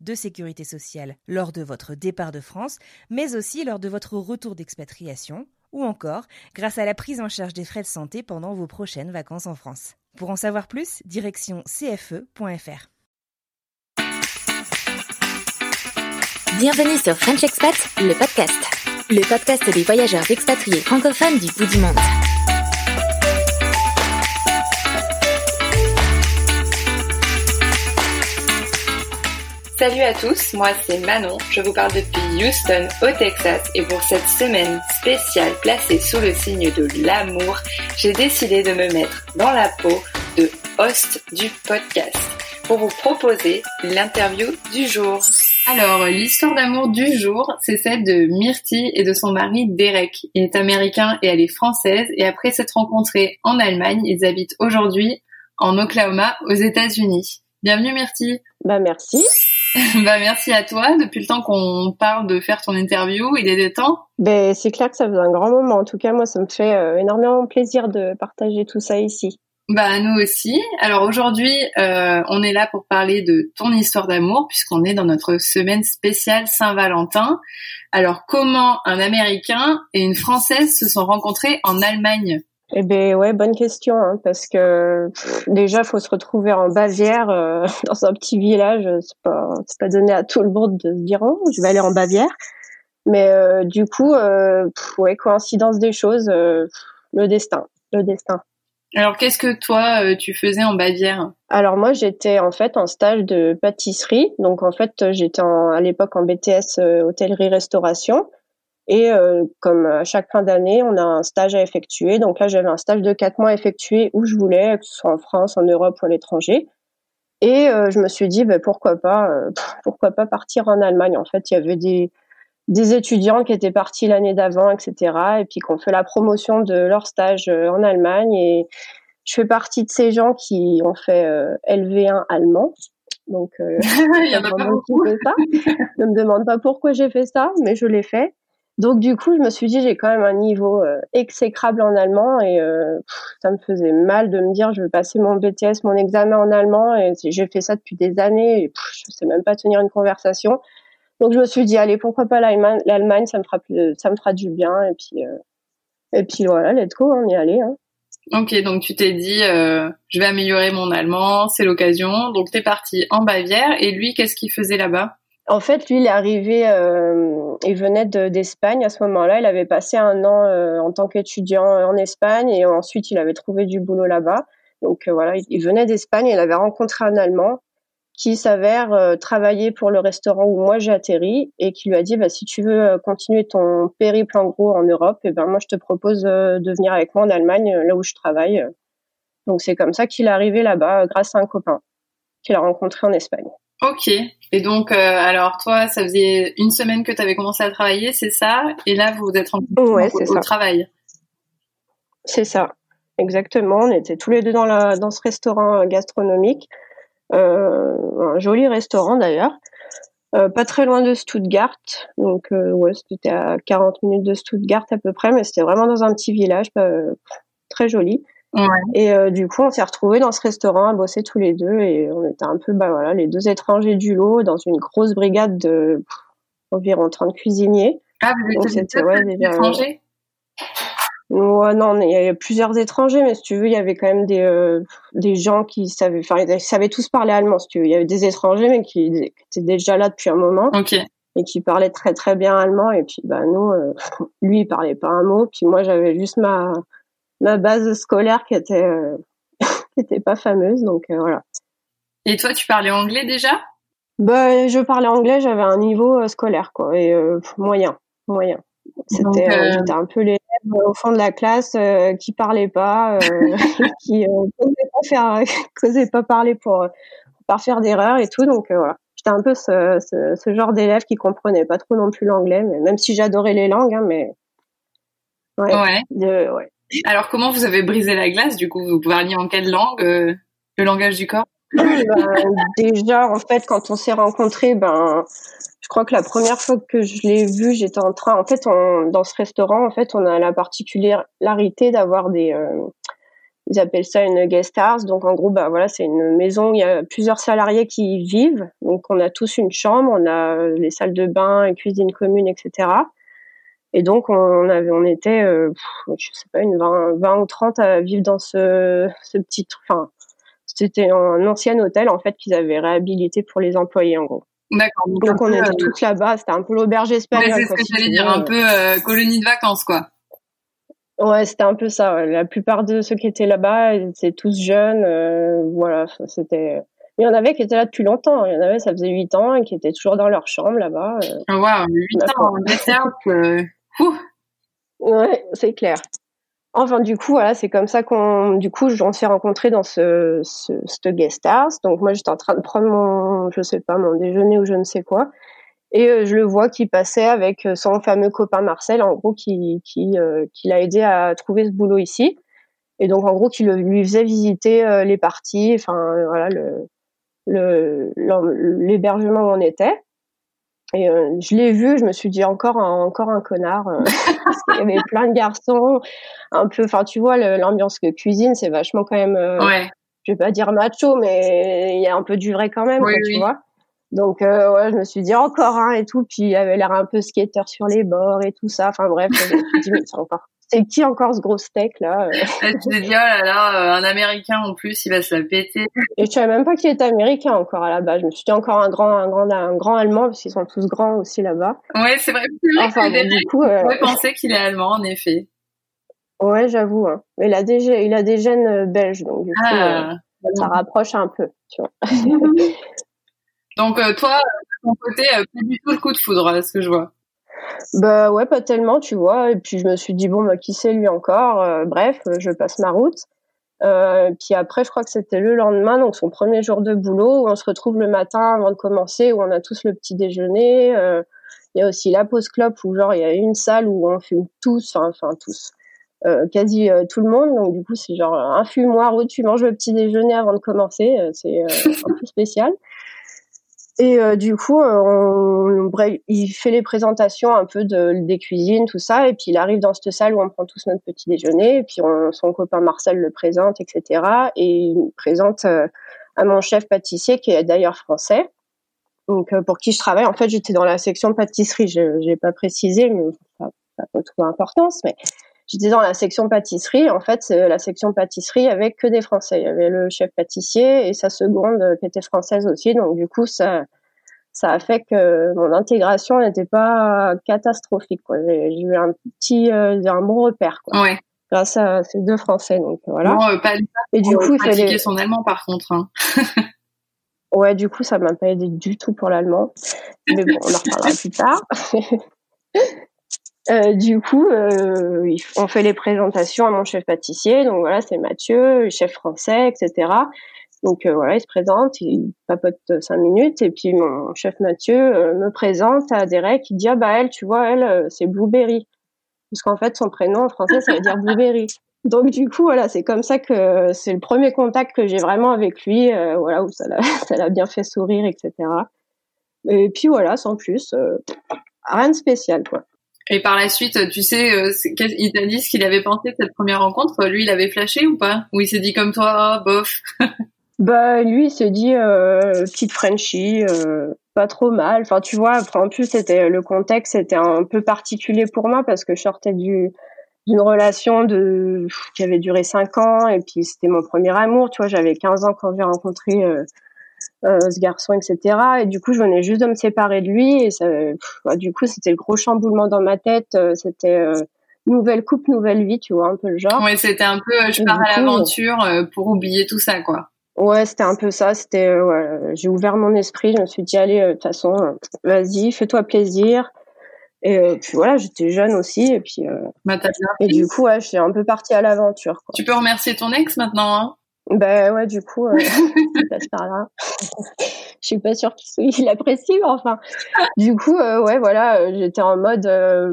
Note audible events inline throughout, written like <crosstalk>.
de sécurité sociale lors de votre départ de France, mais aussi lors de votre retour d'expatriation, ou encore grâce à la prise en charge des frais de santé pendant vos prochaines vacances en France. Pour en savoir plus, direction cfe.fr. Bienvenue sur French Expat, le podcast. Le podcast des voyageurs expatriés francophones du bout du monde. Salut à tous, moi c'est Manon, je vous parle depuis Houston au Texas et pour cette semaine spéciale placée sous le signe de l'amour, j'ai décidé de me mettre dans la peau de host du podcast pour vous proposer l'interview du jour. Alors, l'histoire d'amour du jour, c'est celle de Myrtille et de son mari Derek. Il est américain et elle est française et après s'être rencontrés en Allemagne, ils habitent aujourd'hui en Oklahoma aux États-Unis. Bienvenue Myrtille. Bah merci. <laughs> bah merci à toi. Depuis le temps qu'on parle de faire ton interview, il est des temps. Ben c'est clair que ça faisait un grand moment. En tout cas, moi, ça me fait euh, énormément plaisir de partager tout ça ici. Bah nous aussi. Alors aujourd'hui, euh, on est là pour parler de ton histoire d'amour puisqu'on est dans notre semaine spéciale Saint-Valentin. Alors comment un Américain et une Française se sont rencontrés en Allemagne? Eh ben ouais, bonne question hein, parce que pff, déjà faut se retrouver en Bavière euh, <laughs> dans un petit village, c'est pas c'est pas donné à tout le monde de se dire oh je vais aller en Bavière. Mais euh, du coup, euh, pff, ouais coïncidence des choses, euh, le destin, le destin. Alors qu'est-ce que toi euh, tu faisais en Bavière? Alors moi j'étais en fait en stage de pâtisserie, donc en fait j'étais à l'époque en BTS euh, hôtellerie-restauration et euh, comme à chaque fin d'année on a un stage à effectuer, donc là j'avais un stage de quatre mois à effectuer où je voulais, que ce soit en France, en Europe ou à l'étranger. Et euh, je me suis dit ben, pourquoi pas, euh, pourquoi pas partir en Allemagne. En fait il y avait des des étudiants qui étaient partis l'année d'avant, etc. Et puis qui ont fait la promotion de leur stage euh, en Allemagne. Et je fais partie de ces gens qui ont fait euh, LV1 allemand. Donc, euh, <laughs> Il y en a pas beaucoup. ça. Ne me demande pas pourquoi j'ai fait ça, mais je l'ai fait. Donc du coup, je me suis dit j'ai quand même un niveau euh, exécrable en allemand et euh, ça me faisait mal de me dire je vais passer mon BTS, mon examen en allemand et j'ai fait ça depuis des années et pff, je sais même pas tenir une conversation. Donc je me suis dit allez pourquoi pas l'Allemagne, l'Allemagne ça me fera plus, ça me fera du bien et puis euh, et puis voilà let's go on y est allé. Hein. Ok, donc tu t'es dit euh, je vais améliorer mon allemand, c'est l'occasion. Donc t'es parti en Bavière et lui qu'est-ce qu'il faisait là-bas? En fait, lui, il est arrivé, euh, il venait de- d'Espagne à ce moment-là. Il avait passé un an euh, en tant qu'étudiant en Espagne et ensuite il avait trouvé du boulot là-bas. Donc euh, voilà, il, venait d'Espagne. Il avait rencontré un Allemand qui s'avère euh, travailler pour le restaurant où moi j'ai atterri et qui lui a dit bah, si tu veux euh, continuer ton périple en gros en Europe, et ben moi je te propose euh, de venir avec moi en Allemagne, euh, là où je travaille. Donc c'est comme ça qu'il est arrivé là-bas euh, grâce à un copain qu'il a rencontré en Espagne. Ok. Et donc, euh, alors toi, ça faisait une semaine que tu avais commencé à travailler, c'est ça? Et là, vous êtes rencontrés Ouais, au, au travail. C'est ça, exactement. On était tous les deux dans, la, dans ce restaurant euh, gastronomique, euh, un joli restaurant d'ailleurs, euh, pas très loin de Stuttgart. Donc euh, ouais, c'était à 40 minutes de Stuttgart à peu près, mais c'était vraiment dans un petit village, euh, très joli. Ouais. Et euh, du coup, on s'est retrouvés dans ce restaurant à bosser tous les deux et on était un peu, bah voilà, les deux étrangers du lot dans une grosse brigade de pff, environ 30 cuisiniers. Ah, vous étiez ouais, déjà, étrangers? Ouais, non, il y avait plusieurs étrangers, mais si tu veux, il y avait quand même des euh, des gens qui savaient, enfin, ils savaient tous parler allemand, si tu veux. Il y avait des étrangers, mais qui, qui étaient déjà là depuis un moment. Et qui parlait très très bien allemand. Et puis bah nous, <laughs> lui il parlait pas un mot. Puis moi j'avais juste ma ma base scolaire qui était <laughs> qui était pas fameuse. Donc voilà. Et toi, tu parlais anglais déjà? Bah, je parlais anglais. J'avais un niveau scolaire quoi et moyen, moyen. C'était, j'étais un peu l'élève au fond de la classe qui parlait pas, <laughs> qui n'osait pas faire, <laughs> pas parler pour, pour pas faire d'erreur et tout. Donc voilà j'étais un peu ce, ce, ce genre d'élève qui comprenait pas trop non plus l'anglais, mais même si j'adorais les langues, hein, mais ouais. ouais. Alors comment vous avez brisé la glace du coup? Vous parliez en quelle langue euh, Le langage du corps? Ben, Déjà en fait quand on s'est rencontrés, ben je crois que la première fois que je l'ai vu, j'étais en train. En fait, dans ce restaurant, en fait, on a la particularité d'avoir des euh, ils appellent ça une guest house. Donc en gros, bah voilà, c'est une maison où il y a plusieurs salariés qui y vivent. Donc on a tous une chambre, on a les salles de bain, une cuisine commune, etc. Et donc on avait, on était, euh, je sais pas, une 20, 20, ou 30 à vivre dans ce, ce petit, enfin, c'était un ancien hôtel en fait qu'ils avaient réhabilité pour les employés en gros. D'accord. Donc, on était euh, tous là-bas, c'était un peu l'auberge espagnole. C'est ce que j'allais dire, un peu euh, colonie de vacances quoi. Ouais, c'était un peu ça. La plupart de ceux qui étaient là-bas, ils étaient tous jeunes. Euh, voilà, c'était. Il y en avait qui étaient là depuis longtemps. Il y en avait, ça faisait huit ans, et qui étaient toujours dans leur chambre là-bas. Euh. Ah, waouh, huit ans, euh, Ouais, c'est clair. Enfin, du coup, voilà, c'est comme ça qu'on, du coup, on s'est rencontrés dans ce, ce, ce guest house. Donc, moi, j'étais en train de prendre mon, je sais pas, mon déjeuner ou je ne sais quoi. Et euh, je le vois qui passait avec euh, son fameux copain Marcel, en gros, qui, qui, euh, qui l'a aidé à trouver ce boulot ici. Et donc, en gros, qui le, lui faisait visiter les parties, enfin, voilà, le, le, l'hébergement où on était. Et je l'ai vu, je me suis dit encore un, encore un connard. parce qu'il y avait plein de garçons, un peu, enfin, tu vois, l'ambiance que cuisine, c'est vachement quand même, ouais. je vais pas dire macho, mais il y a un peu du vrai quand même, tu vois. Donc euh, ouais, je me suis dit encore un et tout, puis il avait l'air un peu skater sur les bords et tout ça. Enfin bref, je me suis dit mais c'est encore c'est qui encore ce gros steak là euh? <laughs> Tu t'es dit oh là là, euh, un américain en plus, il va se la péter. Et je savais même pas qu'il était américain encore à la base. Je me suis dit encore un grand un grand un grand allemand parce qu'ils sont tous grands aussi là-bas. Ouais, c'est vrai. Enfin bon, du coup, euh... penser qu'il est allemand en effet. Ouais, j'avoue. Hein. Mais il a des il a des gènes belges donc du coup ah. ça rapproche un peu, tu vois. <laughs> Donc toi, de ton côté, pas du tout le coup de foudre, ce que je vois. Bah ouais, pas tellement, tu vois. Et puis je me suis dit bon, bah qui sait lui encore. Euh, bref, je passe ma route. puis après, je crois que c'était le lendemain, donc son premier jour de boulot, où on se retrouve le matin avant de commencer, où on a tous le petit déjeuner. Il y a aussi la pause clope, où genre il y a une salle où on fume tous, enfin tous, quasi tout le monde. Donc du coup, c'est genre un fumoir où tu manges le petit déjeuner avant de commencer. c'est un peu spécial. Et euh, du coup, euh, il fait les présentations un peu de, des cuisines, tout ça, et puis il arrive dans cette salle où on prend tous notre petit déjeuner, et puis son copain Marcel le présente, etc. Et il présente euh, à mon chef pâtissier, qui est d'ailleurs français, donc pour qui je travaille. En fait, j'étais dans la section pâtisserie, je n'ai pas précisé, mais n'a pas trop d'importance, mais j'étais dans la section pâtisserie. En fait, la section pâtisserie avec que des Français. Il y avait le chef pâtissier et sa seconde qui était française aussi. Donc du coup, ça, ça a fait que mon intégration n'était pas catastrophique. J'ai eu un petit, euh, un bon repère. Quoi. Ouais. Grâce à ces deux Français. Donc voilà. Bon, euh, pas, et du coup, il fallait son allemand par contre. Hein. <laughs> ouais, du coup, ça m'a pas aidé du tout pour l'allemand. Mais bon, on en reparlera <laughs> plus tard. <laughs> Euh, du coup, euh, on fait les présentations à mon chef pâtissier. Donc voilà, c'est Mathieu, chef français, etc. Donc euh, voilà, il se présente, il papote cinq minutes et puis mon chef Mathieu euh, me présente à Derek. Il dit ah bah elle, tu vois, elle, c'est Blueberry, parce qu'en fait son prénom en français ça veut dire Blueberry. <laughs> Donc du coup voilà, c'est comme ça que c'est le premier contact que j'ai vraiment avec lui, voilà où <laughs> ça l'a bien fait sourire, etc. Et puis voilà, sans plus, rien de spécial quoi. Et par la suite, tu sais, euh, il t'a dit ce qu'il avait pensé de cette première rencontre? Lui, il avait flashé ou pas? Ou il s'est dit comme toi, oh, bof? <laughs> Bah lui, il s'est dit euh, petite Frenchie, euh, pas trop mal. Enfin, tu vois, en plus, c'était le contexte était un peu particulier pour moi parce que je sortais du d'une relation de qui avait duré cinq ans et puis c'était mon premier amour. Tu vois, j'avais 15 ans quand j'ai rencontré ce garçon, etc. Et du coup, je venais juste de me séparer de lui. Et ça, bah, du coup, c'était le gros chamboulement dans ma tête. c'était nouvelle coupe, nouvelle vie, tu vois, un peu le genre. Ouais, c'était un peu, je pars à l'aventure pour oublier tout ça, quoi. Ouais, c'était un peu ça. C'était, ouais, j'ai ouvert mon esprit. Je me suis dit, allez, de toute façon, vas-y, fais-toi plaisir. Et euh, puis voilà, j'étais jeune aussi, et puis. Euh, bah, et du coup, ouais, je suis un peu partie à l'aventure. Tu peux remercier ton ex maintenant, hein? Ben ouais, du coup, euh, passe par là. je suis pas sûre qu'il apprécie, mais enfin. Du coup, euh, ouais, voilà, j'étais en mode,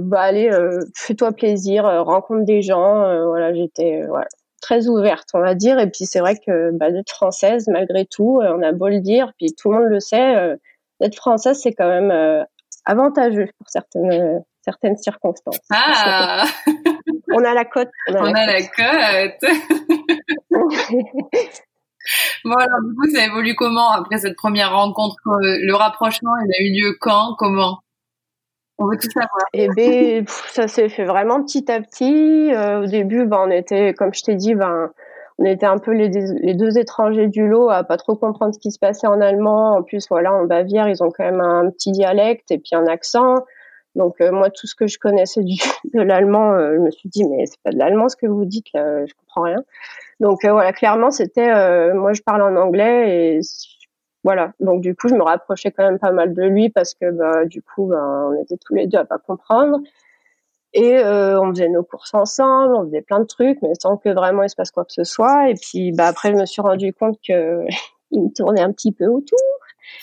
bah allez, fais-toi plaisir, rencontre des gens. voilà, j'étais, voilà, très ouverte, on va dire. Et puis c'est vrai que bah, d'être française, malgré tout, on a beau le dire, puis tout le monde le sait, d'être française, c'est quand même avantageux pour certaines certaines circonstances. Ah <laughs> On a la cote. On a, la, cote. <laughs> bon alors du coup ça évolue comment après cette première rencontre? Euh, Le rapprochement il a eu lieu quand? Comment? On veut tout savoir. Eh ben, ça s'est fait vraiment petit à petit. Euh, au début, ben, on était, comme je t'ai dit, ben, on était un peu les, deux étrangers du lot à pas trop comprendre ce qui se passait en allemand. En plus, voilà, en Bavière, ils ont quand même un petit dialecte et puis un accent. Donc euh, moi, tout ce que je connaissais du, <laughs> de l'allemand, euh, je me suis dit mais c'est pas de l'allemand ce que vous dites là, je comprends rien. Donc euh, voilà, clairement c'était, moi je parle en anglais et voilà. Donc du coup, je me rapprochais quand même pas mal de lui parce que bah, du coup, bah, on était tous les deux à pas comprendre. Et euh, on faisait nos courses ensemble, on faisait plein de trucs, mais sans que vraiment il se passe quoi que ce soit. Et puis bah après, je me suis rendu compte que <laughs> il me tournait un petit peu autour,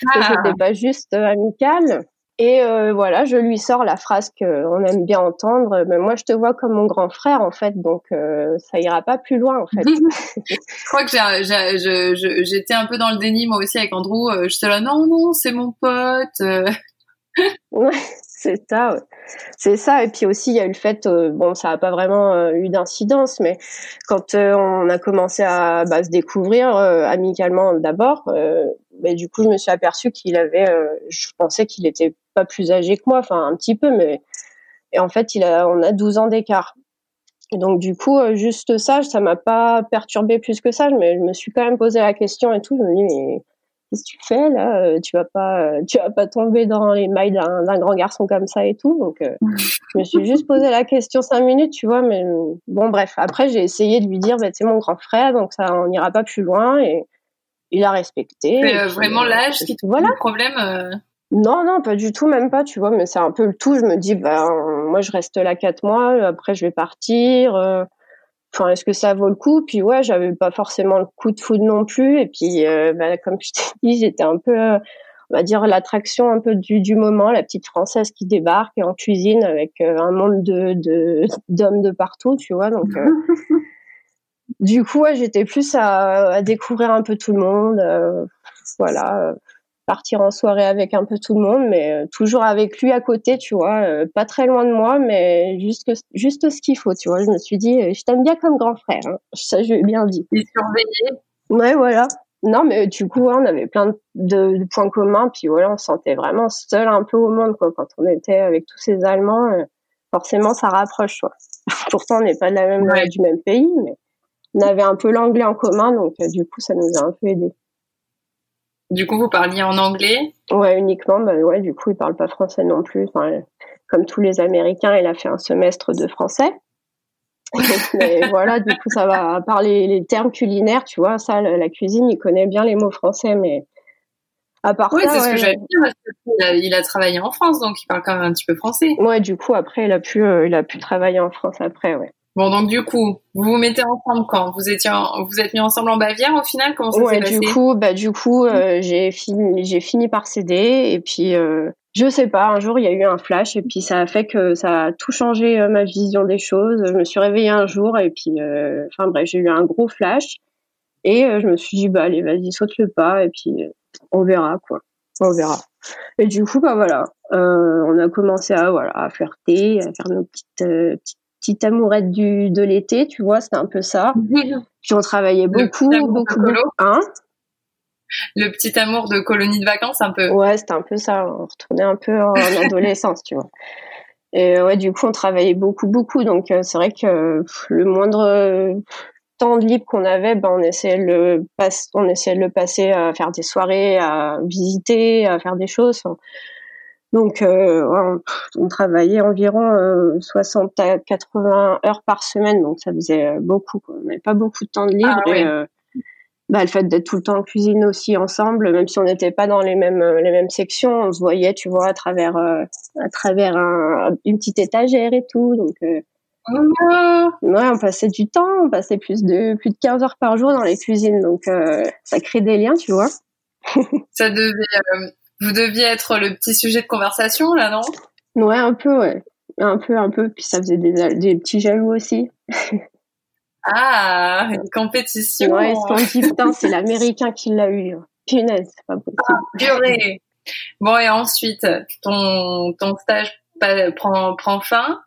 que ah. c'était pas juste euh, amical. Et euh, voilà, je lui sors la phrase qu'on aime bien entendre. Mais moi, je te vois comme mon grand frère, en fait, donc euh, ça ira pas plus loin, en fait. <laughs> <laughs> je crois que j'étais un peu dans le déni moi aussi avec Andrew. Je suis là, non, non, c'est mon pote. ouais, c'est ça. C'est ça. Et puis aussi, il y a eu le fait, euh, bon, ça n'a pas vraiment euh, eu d'incidence, mais quand euh, on a commencé à bah, se découvrir amicalement d'abord, bah, du coup, je me suis aperçue qu'il avait, je pensais qu'il était pas plus âgé que moi, enfin un petit peu, mais et en fait, il a, on a 12 ans d'écart. Et donc du coup, juste ça, ça m'a pas perturbé plus que ça, mais je me suis quand même posé la question et tout. Je me dis mais qu'est-ce que tu fais là euh, Tu vas pas, euh, tu vas pas tomber dans les mailles d'un grand garçon comme ça et tout. Donc, euh, <laughs> je me suis juste posé la question cinq minutes, tu vois. Mais bon, bref. Après, j'ai essayé de lui dire, bah, c'est mon grand frère, donc ça, on n'ira pas plus loin. Et il a respecté. C'est vraiment l'âge qui te voilà. problème. Non, non, pas du tout, même pas, tu vois. Mais c'est un peu le tout. Je me dis, bah, moi, je reste là quatre mois. Après, je vais partir enfin est-ce que ça vaut le coup? Puis ouais j'avais pas forcément le coup de foudre non plus. Et puis euh, bah, comme je t'ai dit j'étais un peu euh, on va dire l'attraction un peu du, du moment la petite française qui débarque en cuisine avec euh, un monde de d'hommes de, partout tu vois. Donc <laughs> du coup ouais, j'étais plus à, à, découvrir un peu tout le monde voilà partir en soirée avec un peu tout le monde, mais euh, toujours avec lui à côté, tu vois, euh, pas très loin de moi, mais juste juste ce qu'il faut, tu vois. Je me suis dit, euh, je t'aime bien comme grand frère, hein. ça je lui ai bien dit. Et surveillé. Ouais, voilà. Non, mais du coup, on avait plein de, points communs, puis voilà, on se sentait vraiment seul un peu au monde, quoi. Quand on était avec tous ces Allemands, forcément, ça rapproche, quoi. <laughs> Pourtant, on n'est pas de la même, du même pays, mais on avait un peu l'anglais en commun, donc du coup, ça nous a un peu aidé. Du coup, vous parliez en anglais? Ouais, uniquement. Bah ouais, du coup, il parle pas français non plus. Enfin, comme tous les Américains, il a fait un semestre de français. <laughs> mais voilà, du coup, ça va parler les termes culinaires, tu vois. Ça, la, cuisine, il connaît bien les mots français, mais à part oui, c'est ce que j'allais dire. il a, travaillé en France, donc il parle quand même un petit peu français. Ouais, du coup, après, il a pu, euh, il a pu travailler en France après, ouais. Bon, donc du coup, vous vous mettez ensemble quand Vous étiez, vous êtes mis ensemble en Bavière au final Comment ça s'est passé? du coup, bah du coup, euh, j'ai fini, j'ai fini par céder et puis euh, je sais pas. Un jour, il y a eu un flash et puis ça a fait que ça a tout changé euh, ma vision des choses. Je me suis réveillée un jour et puis, euh, enfin bref, j'ai eu un gros flash et je me suis dit bah allez, vas-y, saute le pas et puis on verra quoi, on verra. Et du coup, bah voilà, on a commencé à voilà à flirter, à faire nos petites petites petite amourette du, de l'été, tu vois, c'était un peu ça. Puis on travaillait beaucoup, beaucoup, Hein le petit amour de colonie de vacances, un peu. Ouais, c'était un peu ça. On retournait un peu en <laughs> adolescence, tu vois. Et ouais, du coup, on travaillait beaucoup, beaucoup. Donc, euh, c'est vrai que le moindre, temps de libre qu'on avait, ben on essayait de le passe, on essayait de le passer à faire des soirées, à visiter, à faire des choses. Donc, euh, on, on, travaillait environ 60 à 80 heures par semaine, donc ça faisait beaucoup. Quoi. On n'avait pas beaucoup de temps de libre. Ah, et, bah, le fait d'être tout le temps en cuisine aussi ensemble, même si on n'était pas dans les mêmes les mêmes sections, on se voyait, tu vois, à travers à travers un, une petite étagère et tout. Donc, Oh. Ouais, on passait du temps, on passait plus de plus de 15 heures par jour dans les cuisines, donc euh, ça crée des liens, tu vois. ça devait, euh, vous deviez être le petit sujet de conversation là, non? Ouais, un peu, ouais, un peu, un peu. Puis ça faisait des, des petits jaloux aussi. ah, une compétition. Ouais, ils se sont dit putain, c'est l'américain qui l'a eu. Punaise, c'est pas possible. Ah, purée. Bon et ensuite, ton ton stage prend prend fin?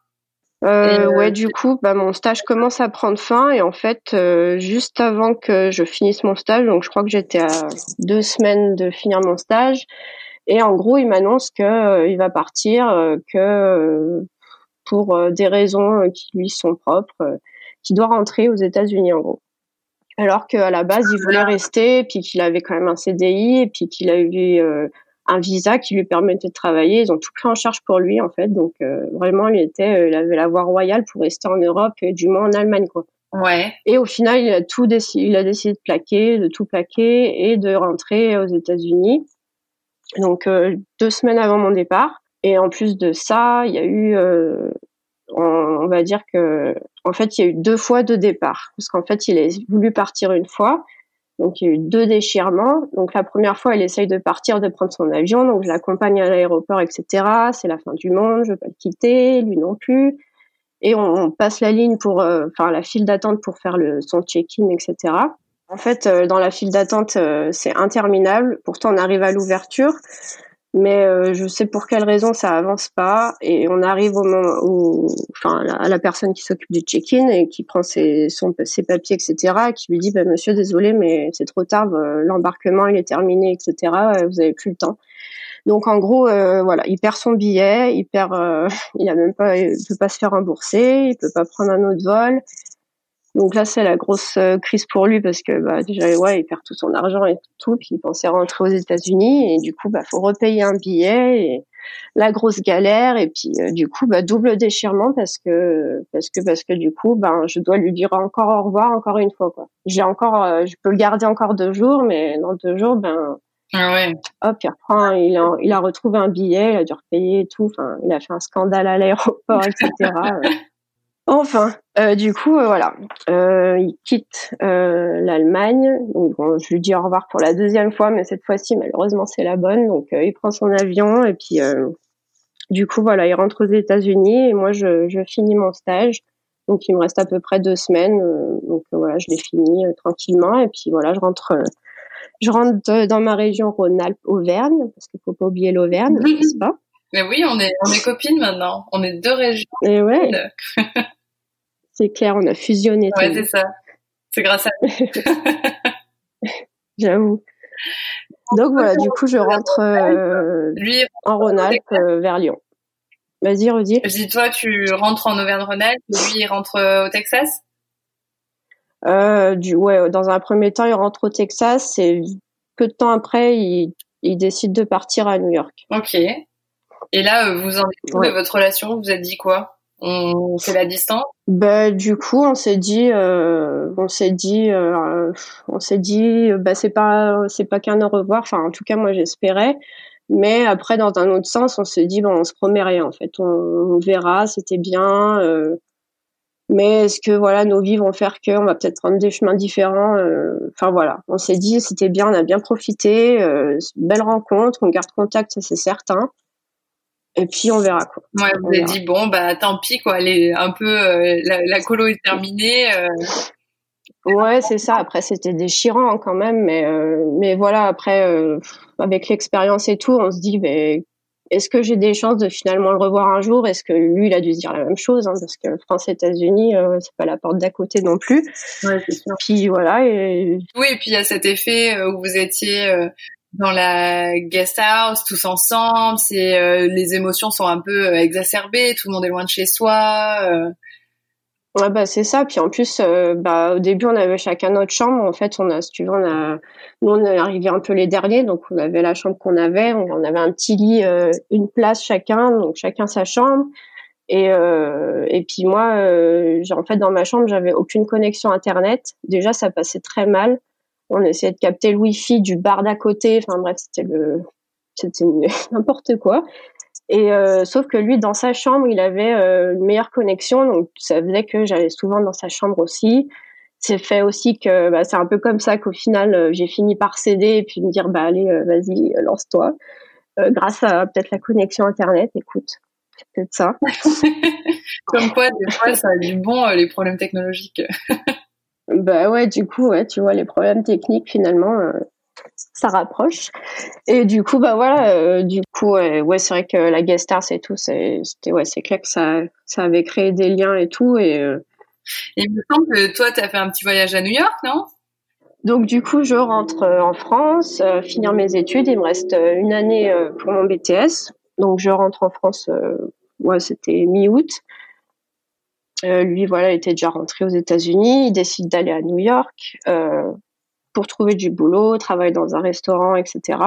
Euh, ouais, du coup, bah, mon stage commence à prendre fin et en fait, euh, juste avant que je finisse mon stage, donc je crois que j'étais à deux semaines de finir mon stage, et en gros, il m'annonce que euh, il va partir, euh, que pour des raisons qui lui sont propres, qu'il doit rentrer aux États-Unis en gros. Alors qu'à la base, il voulait rester, puis qu'il avait quand même un CDI, et puis qu'il a eu un visa qui lui permettait de travailler. Ils ont tout pris en charge pour lui en fait. Donc euh, vraiment, il était, euh, il avait la voie royale pour rester en Europe et du moins en Allemagne quoi. Ouais. Et au final, il a tout décidé, il a décidé de plaquer, de tout plaquer et de rentrer aux États-Unis. Donc euh, deux semaines avant mon départ. Et en plus de ça, il y a eu, on, on, va dire que, en fait, il y a eu deux fois de départ parce qu'en fait, il a voulu partir une fois donc il y a eu deux déchirements. Donc la première fois, il essaye de partir, de prendre son avion. Donc je l'accompagne à l'aéroport, etc. C'est la fin du monde, je veux pas le quitter, lui non plus. Et on, passe la ligne pour, euh, enfin la file d'attente pour faire le, son check-in, etc. En fait, euh, dans la file d'attente, euh, c'est interminable. Pourtant, on arrive à l'ouverture. Mais euh, je sais pour quelle raison ça avance pas. Et on arrive au moment où enfin à la personne qui s'occupe du check-in et qui prend ses ses papiers etc et qui lui dit bah, monsieur désolé mais c'est trop tard euh, l'embarquement il est terminé etc euh, vous avez plus le temps. Donc en gros voilà il perd son billet il perd <laughs> il a même pas il peut pas se faire rembourser il peut pas prendre un autre vol donc là, c'est la grosse euh, crise pour lui parce que bah, déjà, ouais, il perd tout son argent et tout, puis il pensait rentrer aux États-Unis et du coup, bah, faut repayer un billet et la grosse galère et puis euh, du coup, bah, double déchirement parce que parce que parce que du coup, ben, je dois lui dire encore au revoir encore une fois quoi. J'ai encore, euh, je peux le garder encore deux jours, mais dans deux jours, ben ah ouais. Hop, il reprend, il a, il a retrouvé un billet, il a dû repayer et tout. Enfin, il a fait un scandale à l'aéroport, etc. <laughs> Enfin, euh, du coup, euh, voilà, euh, il quitte euh, l'Allemagne. Donc, je lui dis au revoir pour la deuxième fois, mais cette fois-ci, malheureusement, c'est la bonne. Donc, il prend son avion et puis, du coup, voilà, il rentre aux États-Unis et moi, je, je, finis mon stage. Donc, il me reste à peu près deux semaines. donc, voilà, je l'ai fini tranquillement et puis voilà, je rentre. je rentre dans ma région Rhône-Alpes-Auvergne parce qu'il faut pas oublier l'Auvergne, n'est-ce pas? Mais oui, on est on est copines maintenant. On est deux régions. Et ouais. <laughs> C'est clair, on a fusionné. Ouais, c'est ça. C'est grâce à <laughs> J'avoue. Donc voilà, du coup, je rentre euh, Lui, en Rhône-Alpes euh, vers Lyon. Vas-y, redis. Je dis, toi, tu rentres en Auvergne-Rhône-Alpes, lui, il rentre euh, au Texas? Du, Ouais, dans un premier temps, il rentre au Texas et peu de temps après, il, il décide de partir à New York. Ok. Et là, vous en êtes ouais. de votre relation? Vous êtes dit quoi? On fait la distance? Bah du coup on s'est dit euh, on s'est dit euh, on s'est dit bah c'est pas c'est pas qu'un au revoir. Enfin en tout cas moi j'espérais. Mais après dans un autre sens on s'est dit bon on se promet rien en fait. On, on verra c'était bien euh, mais est-ce que voilà nos vies vont faire que on va peut-être prendre des chemins différents euh, enfin voilà. On s'est dit c'était bien on a bien profité euh, belle rencontre on garde contact c'est certain et puis on verra quoi. Ouais, vous avez dit bon bah tant pis quoi, les un peu euh, la, la, colo est terminée. Euh... Ouais, c'est ça. Après c'était déchirant hein, quand même, mais euh, mais voilà après euh, avec l'expérience et tout, on se dit mais est-ce que j'ai des chances de finalement le revoir un jour? Est-ce que lui il a dû se dire la même chose hein, parce que France États-Unis euh, c'est pas la porte d'à côté non plus. Ouais, c'est sûr. Puis voilà et oui et puis il y a cet effet où vous étiez dans la guest house tous ensemble c'est euh, les émotions sont un peu euh, exacerbées tout le monde est loin de chez soi euh. Ouais, bah c'est ça. Puis en plus, euh, bah au début on avait chacun notre chambre. En fait, on a, si tu veux, on a, nous on est arrivé un peu les derniers, donc on avait la chambre qu'on avait. On, avait un petit lit, une place chacun, donc chacun sa chambre. Et et puis moi, euh, en fait dans ma chambre j'avais aucune connexion internet. Déjà ça passait très mal. On essayait de capter le wifi du bar d'à côté. Enfin bref, c'était le, c'était <laughs> n'importe quoi. Et euh, sauf que lui, dans sa chambre, il avait euh, une meilleure connexion, donc ça faisait que j'allais souvent dans sa chambre aussi. C'est fait aussi que bah, c'est un peu comme ça qu'au final, euh, j'ai fini par céder et puis me dire bah allez, vas-y, lance-toi. grâce à peut-être la connexion internet, écoute, c'est peut-être ça. <laughs> comme quoi, des fois, ça a du bon les problèmes technologiques. <laughs> bah ouais, du coup, ouais, tu vois, les problèmes techniques finalement ça rapproche. Et du coup, bah voilà, euh, du coup, ouais, c'est vrai que la guest star, c'est tout, c'était, ouais, c'est clair que ça, ça avait créé des liens et tout. Et, euh, et il me semble que toi, tu as fait un petit voyage à New York, non? Donc du coup, je rentre euh, en France, finir mes études. Il me reste une année pour mon BTS. Donc je rentre en France, ouais, c'était mi-août. Lui, voilà, était déjà rentré aux États-Unis. Il décide d'aller à New York pour trouver du boulot, travailler dans un restaurant, etc.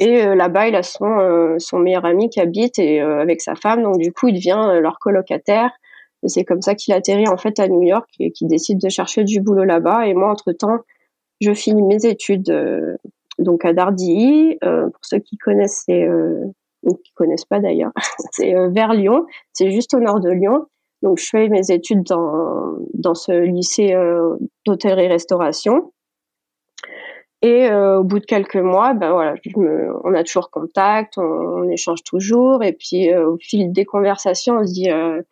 Et euh, là-bas, il a son, euh, son meilleur ami qui habite et euh, avec sa femme, donc du coup, il devient leur colocataire. Et c'est comme ça qu'il atterrit en fait à New York et qu'il décide de chercher du boulot là-bas. Et moi, entre-temps, je finis mes études donc à Dardilly. pour ceux qui connaissent, c'est ou qui connaissent pas d'ailleurs, <laughs> c'est vers Lyon. C'est juste au nord de Lyon. Donc je fais mes études dans dans ce lycée d'hôtellerie-restauration. Et euh, au bout de quelques mois, ben voilà, on a toujours contact, on, échange toujours, et puis euh, au fil des conversations, on se dit euh,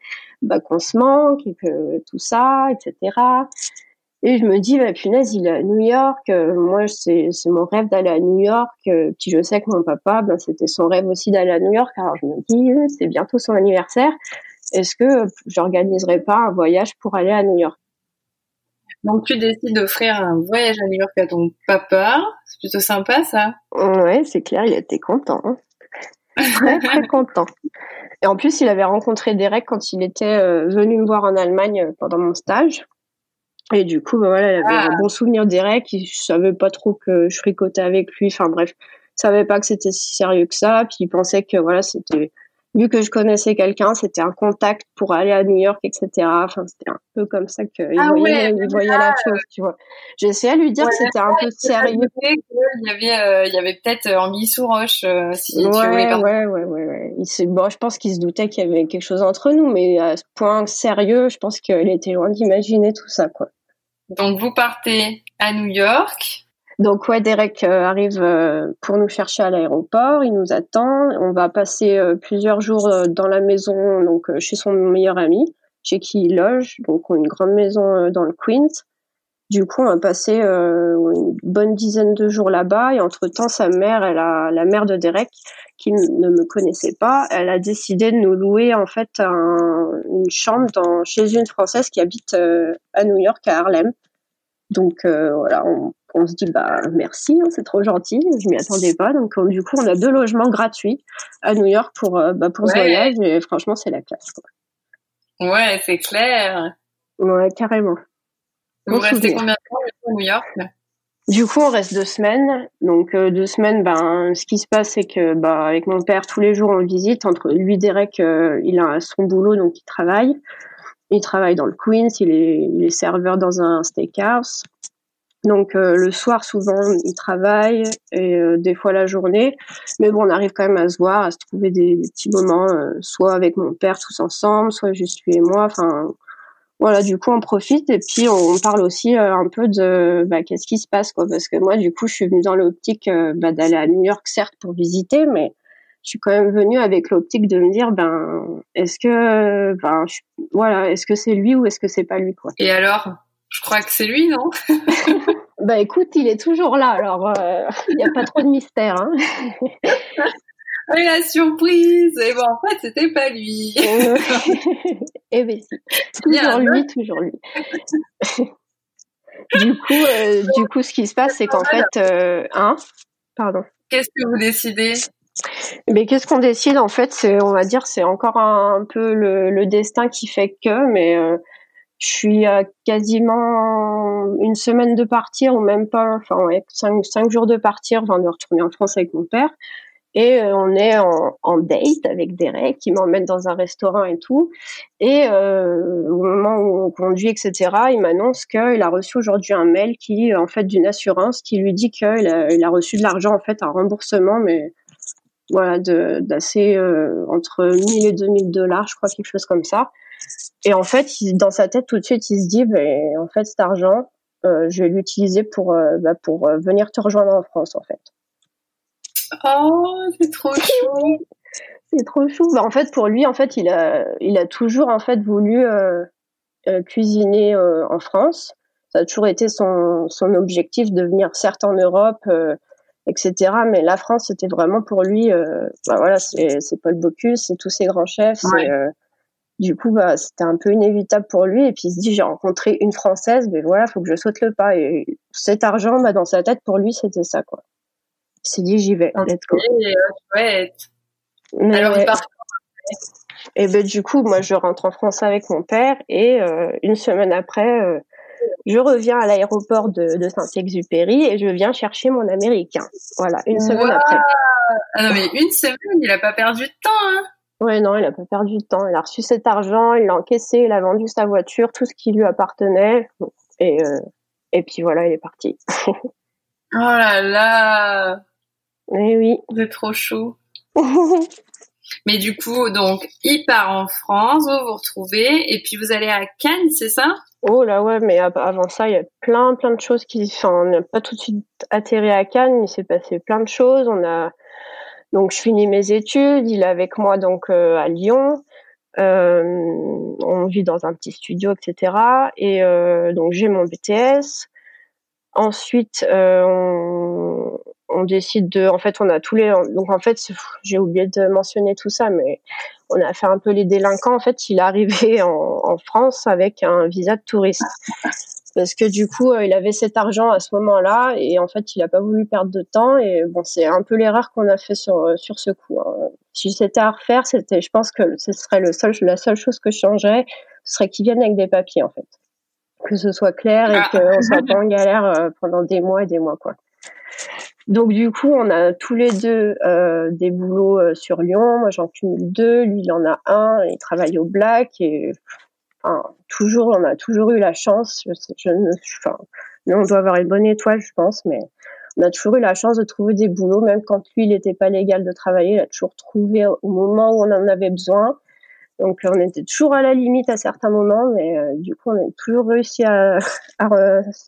bah, qu'on se manque et que tout ça, etc. Et je me dis, bah, punaise, il est à New York. moi, c'est mon rêve d'aller à New York. puis je sais que mon papa, ben, c'était son rêve aussi d'aller à New York. Alors je me dis, c'est bientôt son anniversaire. Est-ce que j'organiserai pas un voyage pour aller à New York? Donc tu décides d'offrir un voyage à New York à ton papa. C'est plutôt sympa ça. Ouais, c'est clair, il était content. Hein. très très <laughs> content. Et en plus, il avait rencontré Derek quand il était euh, venu me voir en Allemagne euh, pendant mon stage. Et du coup, bah, voilà, il avait ah. un bon souvenir d'Derek. Il savait pas trop que je fricotais avec lui. Enfin bref, il savait pas que c'était si sérieux que ça. Puis il pensait que voilà, c'était vu que je connaissais quelqu'un, c'était un contact pour aller à New York, etc. Enfin, c'était un peu comme ça qu'il ah voyait, il voyait la chose, tu vois. Essayé de lui dire que c'était un peu sérieux. Il y avait, euh, il y avait peut-être euh, Anguille sous roche, euh, si ouais, tu voulais. Ouais, ouais, ouais, ouais. Il bon, je pense qu'il se doutait qu'il y avait quelque chose entre nous, mais à ce point sérieux, je pense qu'il était loin d'imaginer tout ça, quoi. Donc, vous partez à New York. Donc ouais, Derek euh, arrive euh, pour nous chercher à l'aéroport, il nous attend. On va passer euh, plusieurs jours dans la maison, donc chez son meilleur ami, chez qui il loge. Donc une grande maison dans le Queens. Du coup, on a passé une bonne dizaine de jours là-bas. Et entre-temps, sa mère, elle a la mère de Derek, qui ne me connaissait pas, elle a décidé de nous louer en fait une chambre dans, chez une française qui habite à New York, à Harlem. Donc voilà, on, on se dit bah merci, hein, c'est trop gentil, je m'y attendais pas. Donc euh, du coup, on a deux logements gratuits à New York pour euh, bah, pour ce voyage et franchement, c'est la classe. Quoi. Ouais, c'est clair. Ouais, carrément. Vous restez combien de temps à New York? Du coup, on reste deux semaines. Donc euh, deux semaines, ben ce qui se passe, c'est que bah avec mon père tous les jours on le visite. Entre lui, Derek, il a son boulot, donc il travaille. Il travaille dans le Queens, il est, il est serveur dans un steakhouse. Donc euh, le soir souvent il travaille et euh, des fois la journée, mais bon on arrive quand même à se voir, à se trouver des, petits moments, euh, soit avec mon père tous ensemble, soit juste lui et moi. Enfin voilà, du coup on profite et puis on, parle aussi un peu de bah, qu'est-ce qui se passe quoi, parce que moi du coup je suis venue dans l'optique bah, d'aller à New York certes pour visiter, mais je suis quand même venue avec l'optique de me dire ben est-ce que ben voilà est-ce que c'est lui ou est-ce que c'est pas lui quoi. Et alors? Je crois que c'est lui, non? <laughs> Bah écoute, il est toujours là, alors euh, il n'y a pas trop de mystère. Hein <laughs> Et la surprise Et bon, en fait, c'était pas lui. <laughs> eh bien si, toujours lui, toujours lui. du coup, euh, du coup, ce qui se passe, c'est qu'en fait, euh, hein, pardon. Qu'est-ce que vous décidez? Mais qu'est-ce qu'on décide en fait? C'est, on va dire, c'est encore un, peu le, le, destin qui fait que, mais je suis à quasiment une semaine de partir ou même pas, enfin ouais, cinq, cinq jours de partir, enfin de retourner en France avec mon père. Et euh, on est en, en, date avec Derek qui m'emmène dans un restaurant et tout. Et euh, au moment où on conduit, etc., il m'annonce qu'il a reçu aujourd'hui un mail qui, en fait, d'une assurance qui lui dit qu'il a, il a reçu de l'argent, en fait, un remboursement, mais voilà, d'assez euh, entre 1000 et 2000 dollars, je crois, quelque chose comme ça. Et en fait, dans sa tête, tout de suite, il se dit, ben, en fait, cet argent, euh, je vais l'utiliser pour, euh, bah, pour euh, venir te rejoindre en France, en fait. Oh, c'est trop <laughs> chou. c'est trop chou. Bah, en fait, pour lui, en fait, il a, il a toujours en fait voulu cuisiner en France. Ça a toujours été son, son objectif de venir certes en Europe, etc. Mais la France, c'était vraiment pour lui. bah voilà, c'est, c'est Paul Bocuse, c'est tous ces grands chefs. Ouais. Du coup, bah, c'était un peu inévitable pour lui. Et puis il se dit, j'ai rencontré une Française, mais voilà, faut que je saute le pas. Et cet argent, bah, dans sa tête, pour lui, c'était ça, quoi. Il s'est dit, j'y vais, let's go. chouette. Mais Alors, ouais. il part Et ben du coup, moi, je rentre en France avec mon père et euh, une semaine après, euh, je reviens à l'aéroport de, de Saint-Exupéry et je viens chercher mon américain. Voilà, une semaine Wow. après. Ah non, mais une semaine, il a pas perdu de temps, hein. Ouais, non, il a pas perdu de temps. Il a reçu cet argent, il l'a encaissé, il a vendu sa voiture, tout ce qui lui appartenait. Et euh, et puis voilà, il est parti. <laughs> Oh là là, Et oui. c'est trop chaud. <laughs> Mais du coup, donc, il part en France, vous vous retrouvez, et puis vous allez à Cannes, c'est ça? Oh là ouais, mais av- avant ça, il y a plein plein de choses qui, enfin, on n'a pas tout de suite atterri à Cannes, il s'est passé plein de choses. On a donc je finis mes études, il est avec moi donc euh, à Lyon. Euh, on vit dans un petit studio, etc. Et euh, donc j'ai mon BTS. Ensuite, euh, on, on décide de, en fait, on a tous les, donc en fait, j'ai oublié de mentionner tout ça, mais on a fait un peu les délinquants. En fait, il est arrivé <laughs> en, en France avec un visa de touriste. Parce que du coup, euh, il avait cet argent à ce moment-là et en fait, il a pas voulu perdre de temps. Et bon, c'est un peu l'erreur qu'on a fait sur euh, sur ce coup. hein. Si c'était à refaire, c'était, je pense que ce serait le seul, la seule chose que je changerais, ce serait qu'il vienne avec des papiers en fait, que ce soit clair et Ah. qu'on soit pas en galère euh, pendant des mois et des mois quoi. Donc du coup, on a tous les deux euh, des boulots euh, sur Lyon. Moi, j'en cumule deux. Lui, il en a un. Il travaille au Black et enfin, toujours, on a toujours eu la chance. Je, ne, enfin, on doit avoir une bonne étoile, je pense, mais on a toujours eu la chance de trouver des boulots, même quand lui, il n'était pas légal de travailler. Il a toujours trouvé au moment où on en avait besoin. Donc, on était toujours à la limite à certains moments, mais euh, du coup, on a toujours réussi à, à,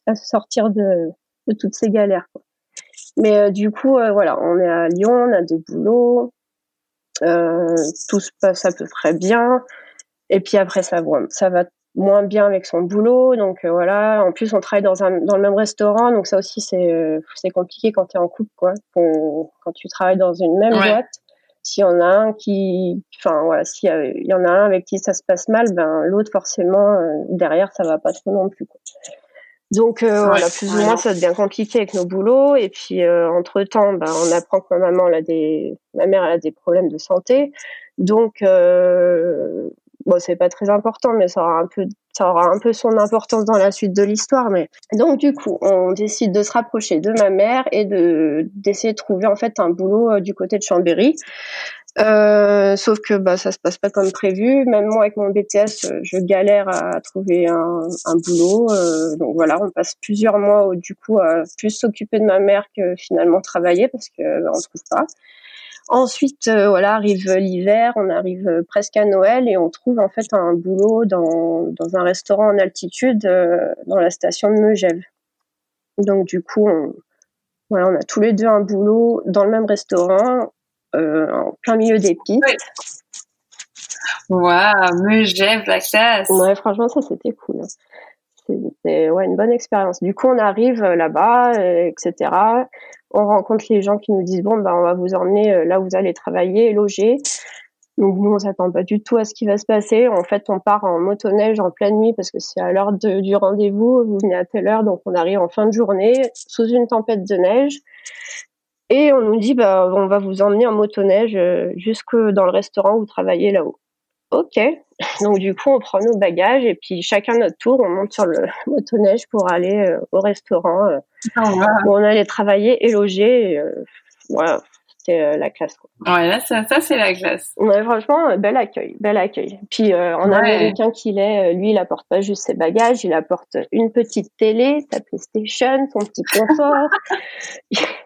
à sortir de, de toutes ces galères. quoi. Mais euh, du coup, euh, voilà, on est à Lyon, on a des boulots, tout se passe à peu près bien. Et puis après, ça, va- ça va moins bien avec son boulot. Donc euh, voilà, en plus, on travaille dans, un, dans le même restaurant. Donc ça aussi, c'est euh, c'est compliqué quand tu es en couple, quoi. Quand, quand tu travailles dans une même Ouais. boîte. S'il y en a un qui, enfin voilà, s'il y, en a un avec qui ça se passe mal, ben l'autre forcément euh, derrière ça va pas trop non plus. Quoi. Donc voilà, plus ou moins ça devient compliqué avec nos boulots. Et puis entre temps, ben on apprend que ma maman elle a des, ma mère elle a des problèmes de santé. Donc euh, bon c'est pas très important, mais ça aura un peu, ça aura un peu son importance dans la suite de l'histoire. Mais donc du coup, on décide de se rapprocher de ma mère et de d'essayer de trouver en fait un boulot euh, du côté de Chambéry. Euh, sauf que bah ça se passe pas comme prévu. Même moi avec mon BTS, euh, je galère à trouver un, boulot. Donc voilà, on passe plusieurs mois au- du coup à plus s'occuper de ma mère que finalement travailler parce que bah, on trouve pas. Ensuite, euh, voilà, arrive l'hiver, on arrive euh, presque à Noël et on trouve en fait un boulot dans, dans un restaurant en altitude euh, dans la station de Megève. Donc du coup, on, voilà, on a tous les deux un boulot dans le même restaurant, euh, en plein milieu des pistes. Waouh, Megève, la classe. Ouais, franchement, ça c'était cool. C'était ouais, une bonne expérience. Du coup, on arrive euh, là-bas, euh, etc. On rencontre les gens qui nous disent bon, bah, on va vous emmener euh, là où vous allez travailler loger. Donc nous, on s'attend pas du tout à ce qui va se passer. En fait, on part en motoneige en pleine nuit parce que c'est à l'heure du rendez-vous. Vous venez à telle heure, donc on arrive en fin de journée sous une tempête de neige. Et on nous dit bah on va vous emmener en motoneige jusque dans le restaurant où vous travaillez là-haut. Ok. Donc du coup, on prend nos bagages et puis chacun notre tour, on monte sur le <laughs> motoneige pour aller au restaurant oh, où on allait travailler et loger. Et, voilà, c'était euh, la classe. Quoi. Ouais, là, ça, ça c'est la classe. Ouais, franchement, euh, bel accueil, bel accueil. Puis euh, en américain qu'il est, lui, il apporte pas juste ses bagages, il apporte une petite télé, sa PlayStation, son petit confort. <laughs>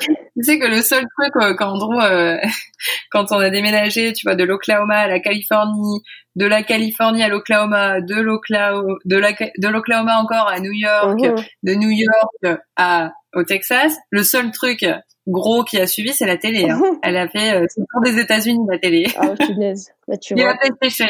tu sais que le seul truc quand on <laughs> quand on a déménagé, tu vois, de l'Oklahoma à la Californie, de la Californie à l'Oklahoma, de l'Oklahoma, de la, de l'Oklahoma encore à New York, mhm. de New York à au Texas, le seul truc gros qui a suivi, c'est la télé. Hein. Elle a fait euh, pour des États-Unis la télé. Ah, punaise. Bah, tu <laughs> vois. la PlayStation.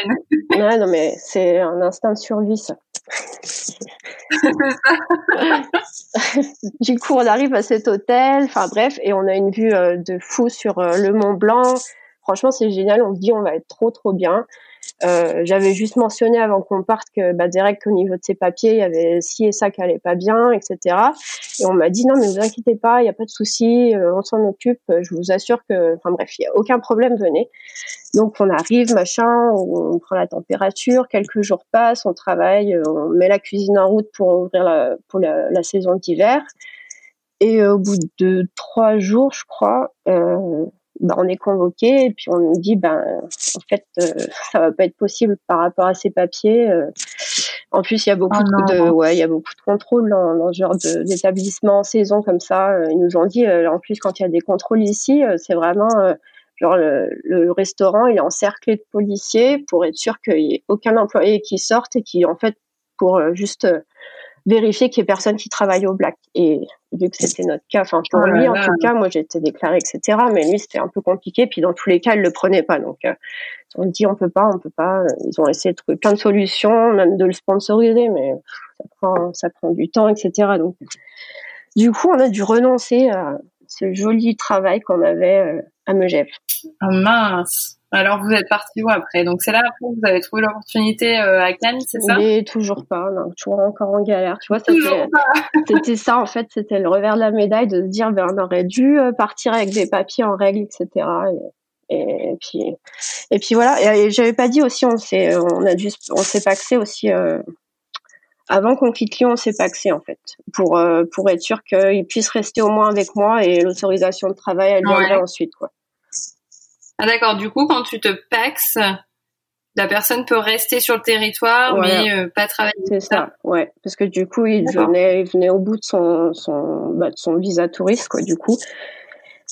Non mais c'est un instinct de survie ça. <laughs> du coup, on arrive à cet hôtel, enfin bref, et on a une vue euh, de fou sur euh, le Mont Blanc. Franchement, c'est génial. On se dit, on va être trop, trop bien. Euh, j'avais juste mentionné avant qu'on parte que bah, direct au niveau de ses papiers, il y avait ci et ça qui allait pas bien, etc. Et on m'a dit non mais vous inquiétez pas, il y a pas de souci, euh, on s'en occupe. Je vous assure que, enfin bref, il y a aucun problème, venez. Donc on arrive, machin, on, prend la température, quelques jours passent, on travaille, on met la cuisine en route pour ouvrir la, pour la, la saison d'hiver. Et euh, au bout de trois jours, je crois, euh, bah, on est convoqué et puis on nous dit ben en fait euh, ça va pas être possible par rapport à ces papiers. Euh. En plus il y a beaucoup oh de ouais il y a beaucoup de contrôles dans, dans ce genre d'établissement saison comme ça. Euh, ils nous ont dit en plus quand il y a des contrôles ici c'est vraiment genre le, le, restaurant il est encerclé de policiers pour être sûr qu'il y ait aucun employé qui sorte et qui en fait pour juste vérifier qu'il y ait personne qui travaille au black. Et vu que c'était notre cas, enfin pour oh lui en tout cas, moi été déclarée, etc. Mais lui c'était un peu compliqué. Puis dans tous les cas, il le prenait pas. Donc euh, on dit on peut pas, on peut pas. Ils ont essayé de trouver plein de solutions, même de le sponsoriser, mais ça prend, ça prend du temps, etc. Donc du coup, on a dû renoncer à ce joli travail qu'on avait euh, à Megève. Oh mince alors vous êtes parti où après? Donc c'est là après que vous avez trouvé l'opportunité euh, à Cannes, c'est ça? Mais toujours pas, non, toujours encore en galère. Tu vois, <laughs> c'était ça en fait, c'était le revers de la médaille de se dire ben on aurait dû euh, partir avec des papiers en règle, etc. Et, puis et puis voilà. Et, j'avais pas dit aussi, on s'est on a dû on s'est paxé aussi. Euh, avant qu'on quitte Lyon, on s'est paxé en fait pour pour être sûr qu'il puisse rester au moins avec moi et l'autorisation de travail elle viendrait ensuite quoi. Ah d'accord, du coup, quand tu te paxes, la personne peut rester sur le territoire, mais euh, pas travailler. C'est ça, ouais. Parce que du coup, il venait, il venait au bout de son, son, bah, de son visa touriste, quoi, du coup.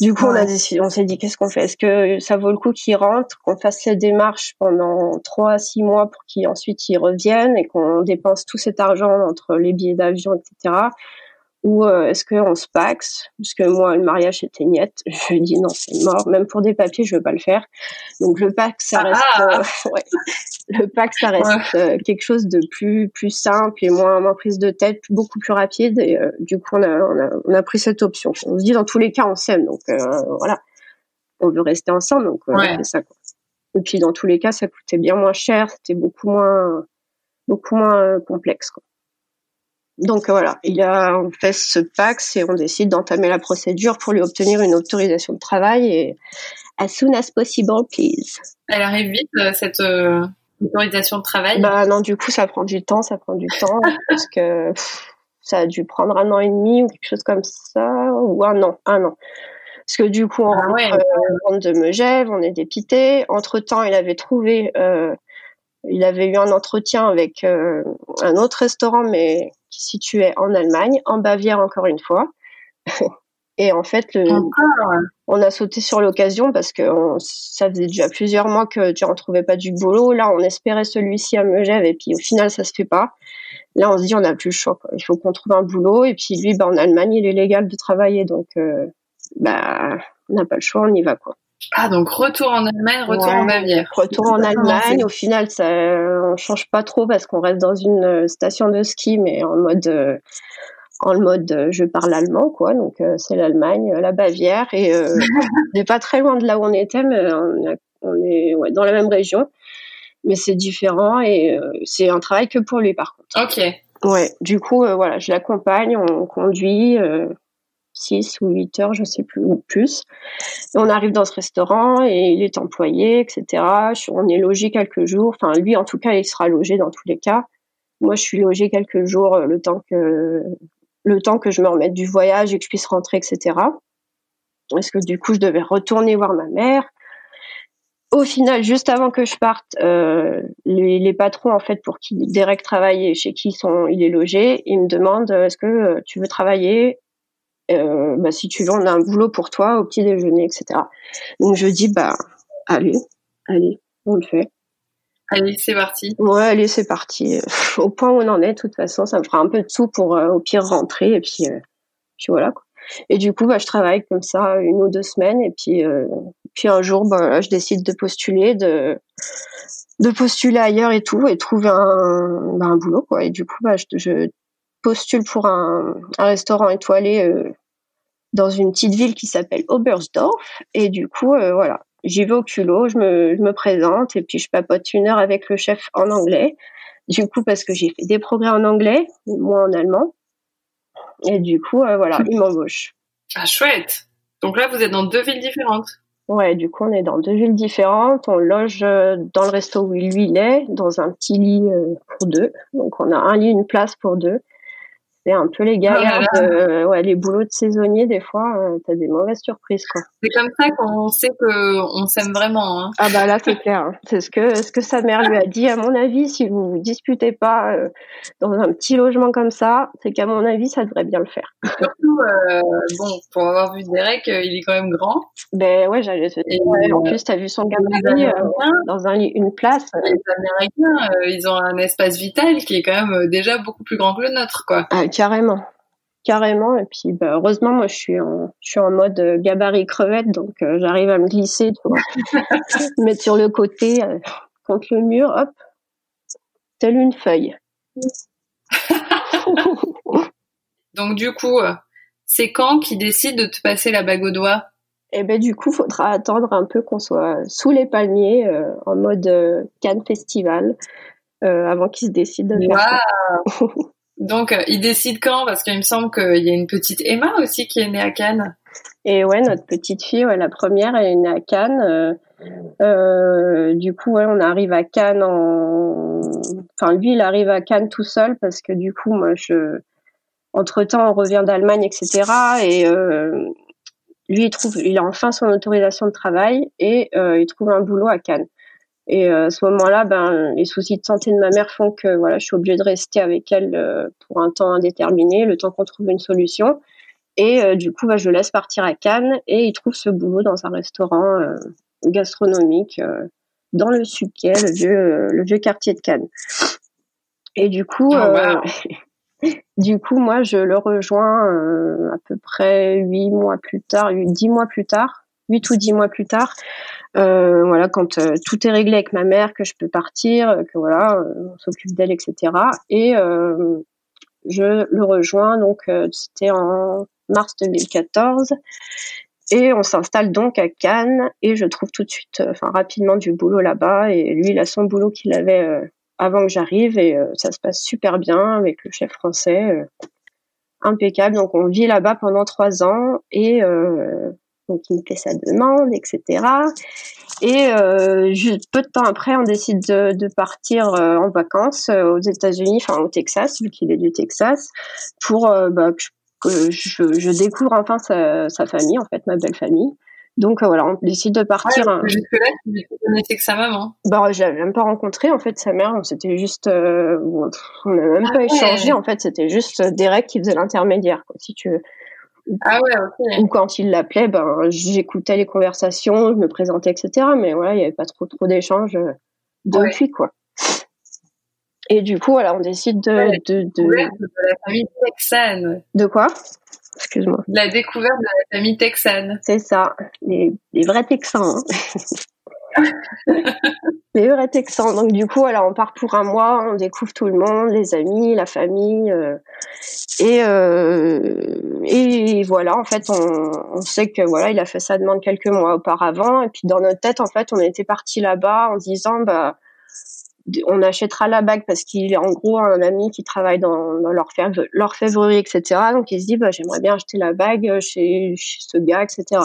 Du coup, on a décidé, on s'est dit, qu'est-ce qu'on fait? Est-ce que ça vaut le coup qu'il rentre, qu'on fasse les démarches pendant trois à six mois pour qu'il ensuite il revienne et qu'on dépense tout cet argent entre les billets d'avion, etc ou euh, est-ce qu'on se paxe? Parce que moi, le mariage c'était niette. <laughs> Je dis non, c'est mort. Même pour des papiers, je veux pas le faire. Donc le pax, ça reste, ah. euh, <laughs> ouais. le pax, ça reste euh, quelque chose de plus plus simple et moins moins prise de tête, beaucoup plus rapide. Et du coup, on a, on a on a pris cette option. On se dit dans tous les cas, on s'aime, donc voilà, on veut rester ensemble, donc c'est ça. Quoi. Et puis dans tous les cas, ça coûtait bien moins cher, c'était beaucoup moins beaucoup moins complexe. Quoi. Donc voilà, il a, on fait ce PAX et on décide d'entamer la procédure pour lui obtenir une autorisation de travail et as soon as possible, please. Elle arrive vite euh, cette euh, autorisation de travail Bah non, du coup ça prend du temps, ça prend du temps <laughs> parce que ça a dû prendre un an et demi ou quelque chose comme ça ou un an, un an. Parce que du coup on ah rentre, euh, de Megève, on est dépité. Entre temps, il avait trouvé, il avait eu un entretien avec un autre restaurant, mais situait en Allemagne, en Bavière encore une fois. <laughs> Et en fait, le, on a sauté sur l'occasion parce que ça faisait déjà plusieurs mois que tu en trouvais pas du boulot. Là, on espérait celui-ci à Megève et puis au final, ça se fait pas. Là, on se dit, on n'a plus le choix. Il faut qu'on trouve un boulot. Et puis lui, bah, en Allemagne, il est légal de travailler, donc euh, bah, on n'a pas le choix, on y va quoi. Ah, donc retour en Allemagne, retour en Bavière. Retour en Allemagne. Au final, ça, on change pas trop parce qu'on reste dans une euh, station de ski, mais en mode, euh, en mode, euh, je parle allemand, quoi. Donc, c'est l'Allemagne, la Bavière. Et on n'est pas très loin de là où on était, mais on, est ouais, dans la même région. Mais c'est différent et c'est un travail que pour lui, par contre. Ok. Ouais. Du coup, voilà, je l'accompagne, on conduit 6 ou 8 heures, je sais plus, ou plus. on arrive dans ce restaurant et il est employé, etc. On est logé quelques jours. Enfin, lui, en tout cas, il sera logé dans tous les cas. Moi, je suis logée quelques jours, le temps que le temps que je me remette du voyage et que je puisse rentrer, etc. Parce que du coup, je devais retourner voir ma mère. Au final, juste avant que je parte, euh, les, patrons en fait pour qui Derek travaille et chez qui sont, il est logé, ils me demandent euh, est-ce que euh, tu veux travailler? Euh, bah, Si tu veux, on a un boulot pour toi au petit déjeuner, etc. Donc je dis bah allez, allez, on le fait. Allez, c'est parti. Ouais, allez, c'est parti. Au point où on en est, de toute façon, ça me fera un peu de sous pour au pire rentrer et puis, puis voilà. Quoi. Et du coup, bah, je travaille comme ça une ou deux semaines et puis euh, puis un jour, bah, je décide de postuler, de de postuler ailleurs et tout et trouver un, bah, un boulot quoi. Et du coup, bah, je, je postule pour un, un restaurant étoilé euh, dans une petite ville qui s'appelle Oberstdorf et du coup, euh, voilà, j'y vais au culot, je me, je me présente et puis je papote une heure avec le chef en anglais. Du coup, parce que j'ai fait des progrès en anglais, moi en allemand. Et du coup, euh, voilà, il m'embauche. <laughs> Ah, chouette. Donc là, vous êtes dans deux villes différentes. Ouais, du coup, on est dans deux villes différentes. On loge dans le resto où lui il est, dans un petit lit pour deux. Donc, on a un lit, une place pour deux c'est un peu les galères, oh ouais, les boulots de saisonniers, des fois, euh, t'as des mauvaises surprises, quoi. C'est comme ça qu'on sait que on s'aime vraiment, hein. Ah bah là, c'est clair. Hein. C'est ce que, ce que sa mère lui a dit. À mon avis, si vous vous disputez pas euh, dans un petit logement comme ça, c'est qu'à mon avis, ça devrait bien le faire. Surtout, euh, bon, pour avoir vu Derek, il est quand même grand. Ben ouais, j'allais te dire. en plus, t'as vu son gabarit dans un lit, une place. Les Américains, ils ont un espace vital qui est quand même déjà beaucoup plus grand que le nôtre, quoi. Ah, carrément. Carrément. Et puis, bah, heureusement, moi, je suis en, je suis en mode euh, gabarit crevette, donc euh, j'arrive à me glisser, tu vois, <laughs> me mettre sur le côté, euh, contre le mur, hop, telle une feuille. <laughs> donc, du coup, c'est quand qui décide de te passer la bague au doigt? Eh ben, du coup, faudra attendre un peu qu'on soit sous les palmiers, en mode Cannes Festival, avant qu'il se décide de faire ça. <laughs> Donc, euh, il décide quand? Parce qu'il me semble qu'il y a une petite Emma aussi qui est née à Cannes. Et ouais, notre petite fille, ouais, la première, elle est née à Cannes. Euh, euh, du coup, ouais, on arrive à Cannes en... Enfin, lui, il arrive à Cannes tout seul parce que du coup, moi, je... Entre-temps, on revient d'Allemagne, etc. Et euh, lui, il trouve... Il a enfin son autorisation de travail et euh, il trouve un boulot à Cannes. Et euh, à ce moment-là, ben, les soucis de santé de ma mère font que voilà, je suis obligée de rester avec elle euh, pour un temps indéterminé, le temps qu'on trouve une solution. Et euh, du coup, ben, je laisse partir à Cannes et il trouve ce boulot dans un restaurant gastronomique dans le Suquet, le vieux, le vieux quartier de Cannes. Et du coup, oh, <laughs> du coup, moi, je le rejoins à peu près huit mois plus tard, dix mois plus tard, huit ou dix mois plus tard, euh, voilà, quand euh, tout est réglé avec ma mère, que je peux partir, que voilà, euh, on s'occupe d'elle, etc. Et je le rejoins, donc c'était en mars 2014. Et on s'installe donc à Cannes et je trouve tout de suite, enfin rapidement du boulot là-bas. Et lui, il a son boulot qu'il avait avant que j'arrive et ça se passe super bien avec le chef français, impeccable. Donc on vit là-bas pendant trois ans et donc il me fait sa demande, etc. Et euh, juste peu de temps après, on décide de, de partir euh, en vacances euh, aux États-Unis, enfin au Texas, vu qu'il est du Texas, pour euh, bah, que, je, je, découvre enfin sa, sa, famille, en fait, ma belle famille. Donc voilà, on décide de partir. Ouais, Jusque-là, tu connaissais que sa maman. Bah, j'avais même pas rencontré en fait sa mère. C'était juste, on n'a même ah pas échangé. En fait, c'était juste Derek qui faisait l'intermédiaire, si tu veux. Ah ouais. Ou quand il l'appelait, ben, j'écoutais les conversations, je me présentais, etc. Mais voilà, il n'y avait pas trop, trop d'échanges euh, depuis, quoi. Et du coup, voilà, on décide de... de, de... de la famille texane. De quoi? Excuse-moi. La découverte de la famille texane. C'est ça, les, les vrais Texans. Hein. <laughs> <laughs> les vrais Texans. Donc du coup, voilà, on part pour un mois, on découvre tout le monde, les amis, la famille, euh, et euh, et voilà. En fait, on, on, sait que voilà, il a fait sa demande quelques mois auparavant, et puis dans notre tête, en fait, on était parti là-bas en disant, bah on achètera la bague parce qu'il est en gros un ami qui travaille dans, dans l'orfèvrerie, etc. Donc il se dit, bah, j'aimerais bien acheter la bague chez, ce gars, etc.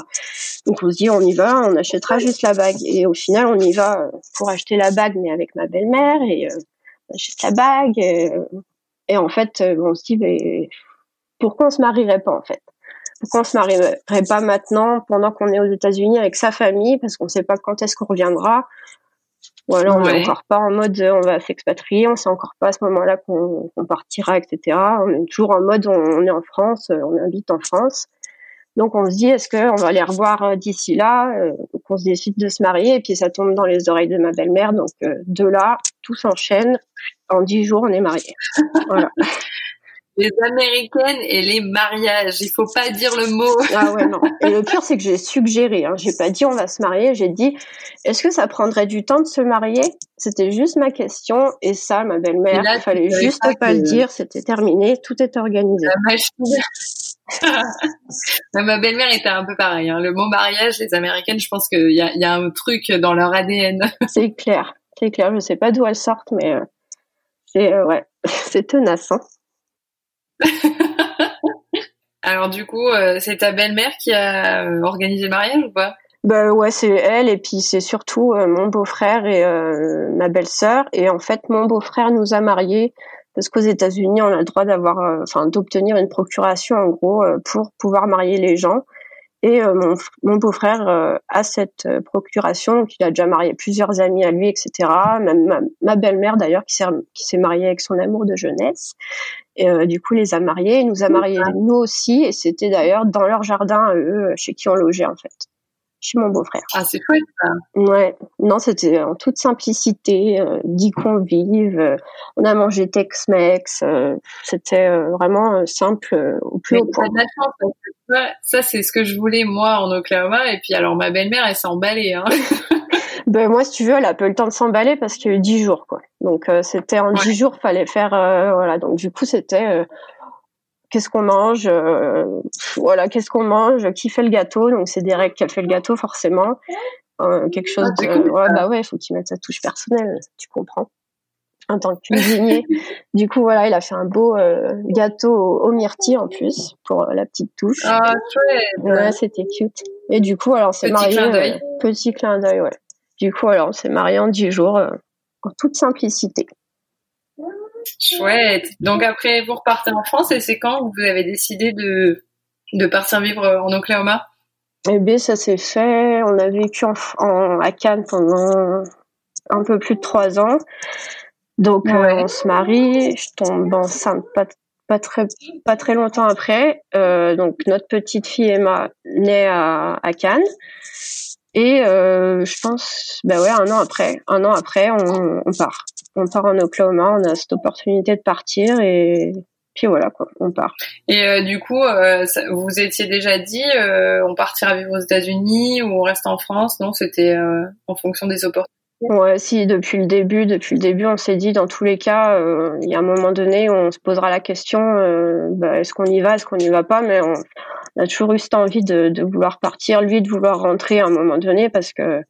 Donc on se dit, on y va, on achètera juste la bague. Et au final, on y va pour acheter la bague, mais avec ma belle-mère, et euh, on achète la bague. Et, et en fait, on se dit, pourquoi on se marierait pas, en fait? Pourquoi on se marierait pas maintenant pendant qu'on est aux États-Unis avec sa famille? Parce qu'on ne sait pas quand est-ce qu'on reviendra voilà, on n'est encore pas en mode on va s'expatrier, on sait encore pas à ce moment-là qu'on partira, etc. On est toujours en mode on, est en France, on habite en France. Donc on se dit est-ce qu'on va les revoir euh, d'ici là euh, Donc on se décide de se marier et puis ça tombe dans les oreilles de ma belle-mère. Donc euh, de là, tout s'enchaîne. En dix jours, on est mariés. voilà <laughs> les américaines et les mariages. Il faut pas dire le mot. Ah ouais, non. Et le pire, c'est que j'ai suggéré. Hein. J'ai pas dit on va se marier. J'ai dit est-ce que ça prendrait du temps de se marier? C'était juste ma question. Et ça, ma belle-mère, il fallait juste pas, le dire. C'était terminé. Tout est organisé. ma belle-mère était un peu pareil. Hein. Le mot mariage, les américaines, je pense qu'il y a, y a un truc dans leur ADN. <laughs> c'est clair. C'est clair. Je sais pas d'où elles sortent, mais euh, c'est euh, ouais, <laughs> c'est tenace. Hein. <laughs> Alors du coup, euh, c'est ta belle-mère qui a euh, organisé le mariage ou pas? Bah ouais, c'est elle et puis c'est surtout euh, mon beau-frère et ma belle-sœur. Et en fait mon beau-frère nous a mariés parce qu'aux États-Unis on a le droit d'avoir, enfin d'obtenir une procuration en gros pour pouvoir marier les gens et euh, mon, mon beau-frère euh, a cette euh, procuration, donc il a déjà marié plusieurs amis à lui, etc. Même ma, belle-mère d'ailleurs qui s'est mariée avec son amour de jeunesse. Et du coup, les a mariés, il nous a mariés nous aussi, et c'était d'ailleurs dans leur jardin eux, chez qui on logeait en fait chez mon beau-frère. Ah, c'est chouette ça. Ouais. Non, c'était en toute simplicité, euh, dix convives. Euh, on a mangé Tex-Mex. Euh, c'était vraiment simple au plus haut point. ça, c'est ce que je voulais moi en Oklahoma. Et puis alors ma belle-mère, elle s'est emballée. Hein. <laughs> ben moi, si tu veux, elle a peu le temps de s'emballer parce qu'il y a eu dix jours, quoi. Donc c'était en dix jours, fallait faire, voilà. Donc du coup, c'était qu'est-ce qu'on mange, euh, voilà, qu'est-ce qu'on mange, qui fait le gâteau. Donc c'est Derek qui a fait le gâteau forcément. Euh, quelque chose ah, de, ouais, bah ouais, il faut qu'il mette sa touche personnelle, tu comprends. En tant que cuisinier. <laughs> du coup, voilà, il a fait un beau euh, gâteau au, myrtille en plus pour la petite touche. Ah, chouette. Ouais, c'était cute. Et du coup, alors on s'est marié. petit clin d'œil, ouais. Du coup, alors on s'est marié en dix jours en toute simplicité. Chouette. Donc après, vous repartez en France et c'est quand vous avez décidé de, de partir vivre en Oklahoma? Eh bien, ça s'est fait. On a vécu en, à Cannes pendant un peu plus de trois ans. Donc euh, on se marie, je tombe enceinte pas, pas très pas très longtemps après. Euh, donc notre petite fille Emma naît à, à Cannes. Et euh, je pense, bah ouais, un an après, un an après, on, on part on part en Oklahoma, on a cette opportunité de partir et puis voilà quoi, on part. Et euh, du coup, euh, vous étiez déjà dit, euh, on partira vivre aux États-Unis ou on reste en France? Non, c'était en fonction des opportunités. Ouais, si depuis le début, depuis le début, on s'est dit dans tous les cas, il y a un moment donné, on se posera la question, bah, est-ce qu'on y va, est-ce qu'on n'y va pas, mais on, a toujours eu cette envie de, de, vouloir partir, lui de vouloir rentrer à un moment donné, parce que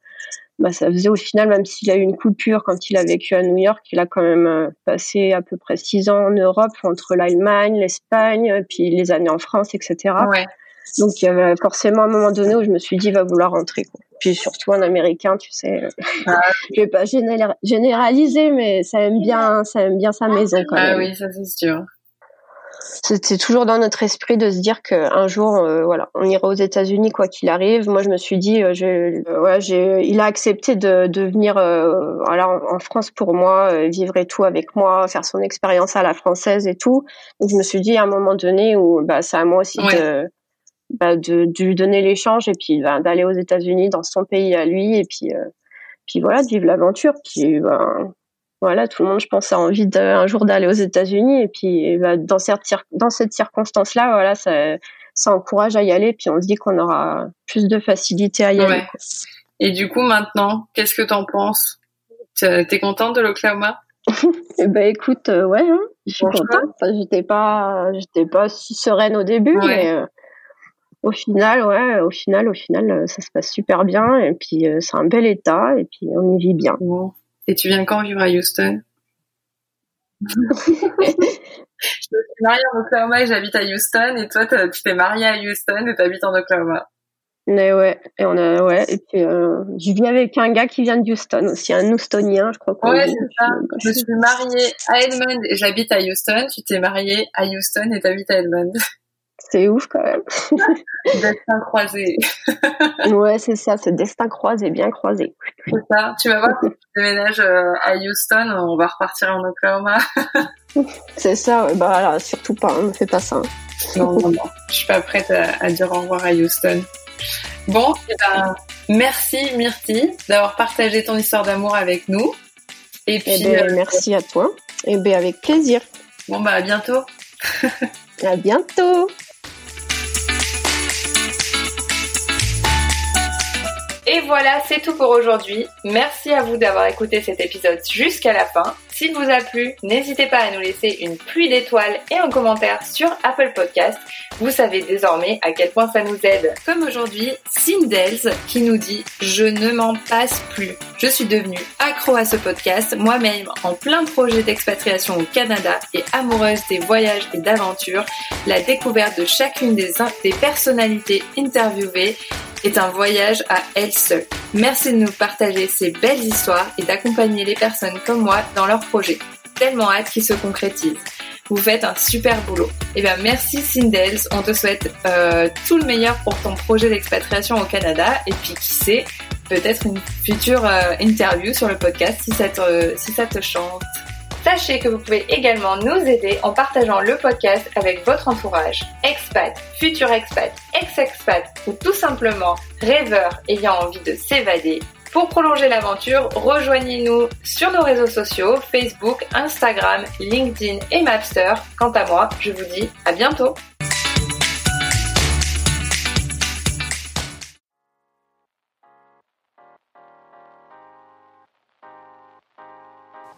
bah, ça faisait au final, même s'il a eu une coupure quand il a vécu à New York, il a quand même euh, passé à peu près six ans en Europe, entre l'Allemagne, l'Espagne, puis les années en France, etc. Ouais. Donc il y avait forcément un moment donné où je me suis dit, il va vouloir rentrer. Quoi. Puis surtout un Américain, tu sais, euh, ah. <laughs> je vais pas généraliser, mais ça aime bien, ça aime bien sa maison quand ah même. Ah oui, ça c'est sûr c'était toujours dans notre esprit de se dire qu'un jour, euh, voilà, on ira aux États-Unis quoi qu'il arrive. Moi, je me suis dit, euh, euh il a accepté de, de venir euh, voilà, en, France pour moi, vivre et tout avec moi, faire son expérience à la française et tout. Donc, je me suis dit à un moment donné où bah, c'est à moi aussi de, bah, de, de, lui donner l'échange et puis bah, d'aller aux États-Unis dans son pays à lui et puis puis voilà, de vivre l'aventure. Puis ben, voilà, tout le monde, je pense, a envie de, un jour d'aller aux États-Unis. Et puis, bah, dans, cette, dans cette circonstance-là, voilà, ça, ça encourage à y aller. Puis, on se dit qu'on aura plus de facilité à y aller. Et du coup, maintenant, qu'est-ce que t'en penses? T'es contente de l'Oklahoma? <laughs> Eh ben, écoute, euh, ouais, hein, je suis contente. j'étais pas, j'étais pas si sereine au début, mais euh, au final, ouais, au final, au final, euh, ça se passe super bien. Et puis, c'est un bel état. Et puis, on y vit bien. Et tu viens quand vivre à Houston? <laughs> Je suis mariée en Oklahoma et j'habite à Houston. Et toi, tu t'es mariée à Houston et tu habites en Oklahoma. Mais ouais, et on a, ouais, et puis, euh, je vis avec un gars qui vient de Houston aussi, un Houstonien, je crois. Ouais, c'est ça. Je suis mariée à Edmond et j'habite à Houston. Tu t'es mariée à Houston et t'habites à Edmond. C'est ouf quand même. <laughs> destin croisé. ouais, c'est ça, ce destin croisé, bien croisé. C'est ça. Tu vas voir, déménages euh, à Houston, on va repartir en Oklahoma. <laughs> c'est ça, bah là, surtout pas, ne fais pas ça. Non, non, non. Je suis pas prête à, à dire au revoir à Houston. Bon, eh ben, merci Myrti d'avoir partagé ton histoire d'amour avec nous. Et eh puis, ben, euh, merci à toi. Et ben, avec plaisir. Bon, bah, à bientôt. <laughs> à bientôt. Et voilà, c'est tout pour aujourd'hui. Merci à vous d'avoir écouté cet épisode jusqu'à la fin. S'il vous a plu, n'hésitez pas à nous laisser une pluie d'étoiles et un commentaire sur Apple Podcast. Vous savez désormais à quel point ça nous aide. Comme aujourd'hui, Sindels qui nous dit Je ne m'en passe plus. Je suis devenue accro à ce podcast, moi-même en plein projet d'expatriation au Canada et amoureuse des voyages et d'aventures. La découverte de chacune des, des personnalités interviewées est un voyage à elle seule. Merci de nous partager ces belles histoires et d'accompagner les personnes comme moi dans leurs projets. Tellement hâte qu'ils se concrétisent. Vous faites un super boulot. Et eh bien merci Sindels, on te souhaite euh, tout le meilleur pour ton projet d'expatriation au Canada et puis qui sait, peut-être une future euh, interview sur le podcast si ça te, si ça te chante. Sachez que vous pouvez également nous aider en partageant le podcast avec votre entourage, expat, futur expat, ex-expat ou tout simplement rêveur ayant envie de s'évader. Pour prolonger l'aventure, rejoignez-nous sur nos réseaux sociaux, Facebook, Instagram, LinkedIn et Mapster. Quant à moi, je vous dis à bientôt